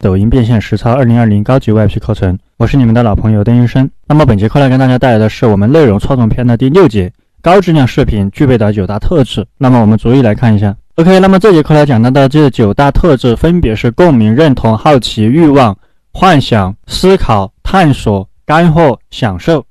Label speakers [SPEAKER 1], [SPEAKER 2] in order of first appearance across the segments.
[SPEAKER 1] 抖音变现实操二零二零高级 VIP 课程，我是你们的老朋友邓医生。那么本节课来跟大家带来的是我们内容创作篇的第六节，高质量视频具备的九大特质。那么我们逐一来看一下。OK，那么这节课来讲到的这九大特质分别是共鸣、认同、好奇、欲望、幻想、思考、探索、干货、享受。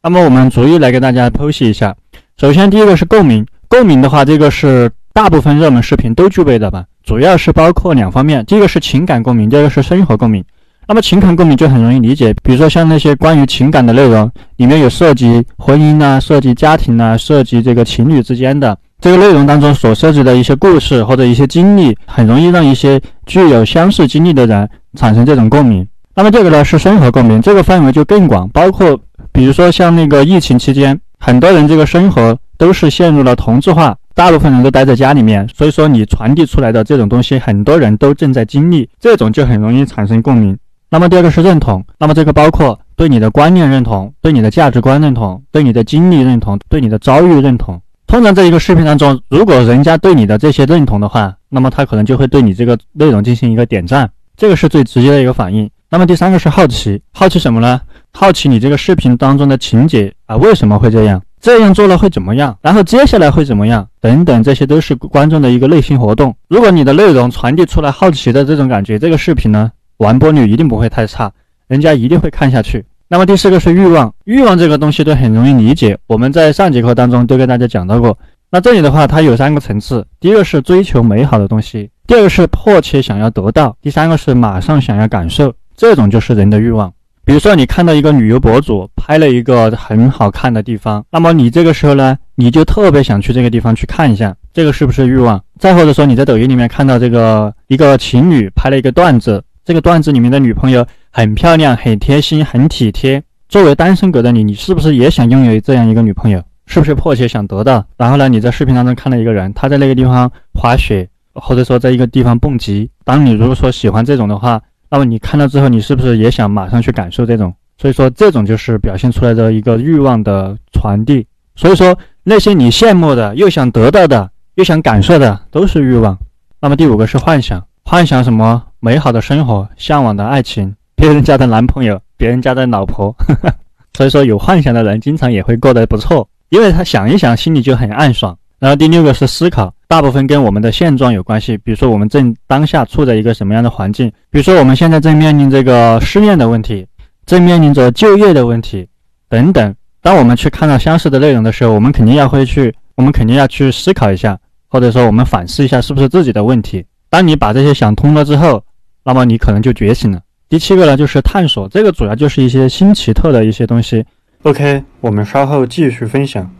[SPEAKER 1] 那么我们逐一来跟大家剖析一下。首先第一个是共鸣，共鸣的话，这个是大部分热门视频都具备的吧。主要是包括两方面，第一个是情感共鸣，第二个是生活共鸣。那么情感共鸣就很容易理解，比如说像那些关于情感的内容，里面有涉及婚姻啊、涉及家庭啊、涉及这个情侣之间的这个内容当中所涉及的一些故事或者一些经历，很容易让一些具有相似经历的人产生这种共鸣。那么这个呢是生活共鸣，这个范围就更广，包括比如说像那个疫情期间，很多人这个生活都是陷入了同质化。大部分人都待在家里面，所以说你传递出来的这种东西，很多人都正在经历，这种就很容易产生共鸣。那么第二个是认同，那么这个包括对你的观念认同，对你的价值观认同，对你的经历认同，对你的遭遇认同。通常在一个视频当中，如果人家对你的这些认同的话，那么他可能就会对你这个内容进行一个点赞，这个是最直接的一个反应。那么第三个是好奇，好奇什么呢？好奇你这个视频当中的情节啊，为什么会这样？这样做了会怎么样？然后接下来会怎么样？等等，这些都是观众的一个内心活动。如果你的内容传递出来好奇的这种感觉，这个视频呢，完播率一定不会太差，人家一定会看下去。那么第四个是欲望，欲望这个东西都很容易理解，我们在上节课当中都跟大家讲到过。那这里的话，它有三个层次：第一个是追求美好的东西，第二个是迫切想要得到，第三个是马上想要感受。这种就是人的欲望。比如说，你看到一个旅游博主拍了一个很好看的地方，那么你这个时候呢，你就特别想去这个地方去看一下，这个是不是欲望？再或者说，你在抖音里面看到这个一个情侣拍了一个段子，这个段子里面的女朋友很漂亮、很贴心、很体贴，作为单身狗的你，你是不是也想拥有这样一个女朋友？是不是迫切想得到？然后呢，你在视频当中看到一个人，他在那个地方滑雪，或者说在一个地方蹦极，当你如果说喜欢这种的话。那么你看到之后，你是不是也想马上去感受这种？所以说，这种就是表现出来的一个欲望的传递。所以说，那些你羡慕的、又想得到的、又想感受的，都是欲望。那么第五个是幻想，幻想什么美好的生活、向往的爱情、别人家的男朋友、别人家的老婆。所以说，有幻想的人经常也会过得不错，因为他想一想，心里就很暗爽。然后第六个是思考，大部分跟我们的现状有关系。比如说我们正当下处在一个什么样的环境，比如说我们现在正面临这个失恋的问题，正面临着就业的问题等等。当我们去看到相似的内容的时候，我们肯定要会去，我们肯定要去思考一下，或者说我们反思一下是不是自己的问题。当你把这些想通了之后，那么你可能就觉醒了。第七个呢，就是探索，这个主要就是一些新奇特的一些东西。OK，我们稍后继续分享。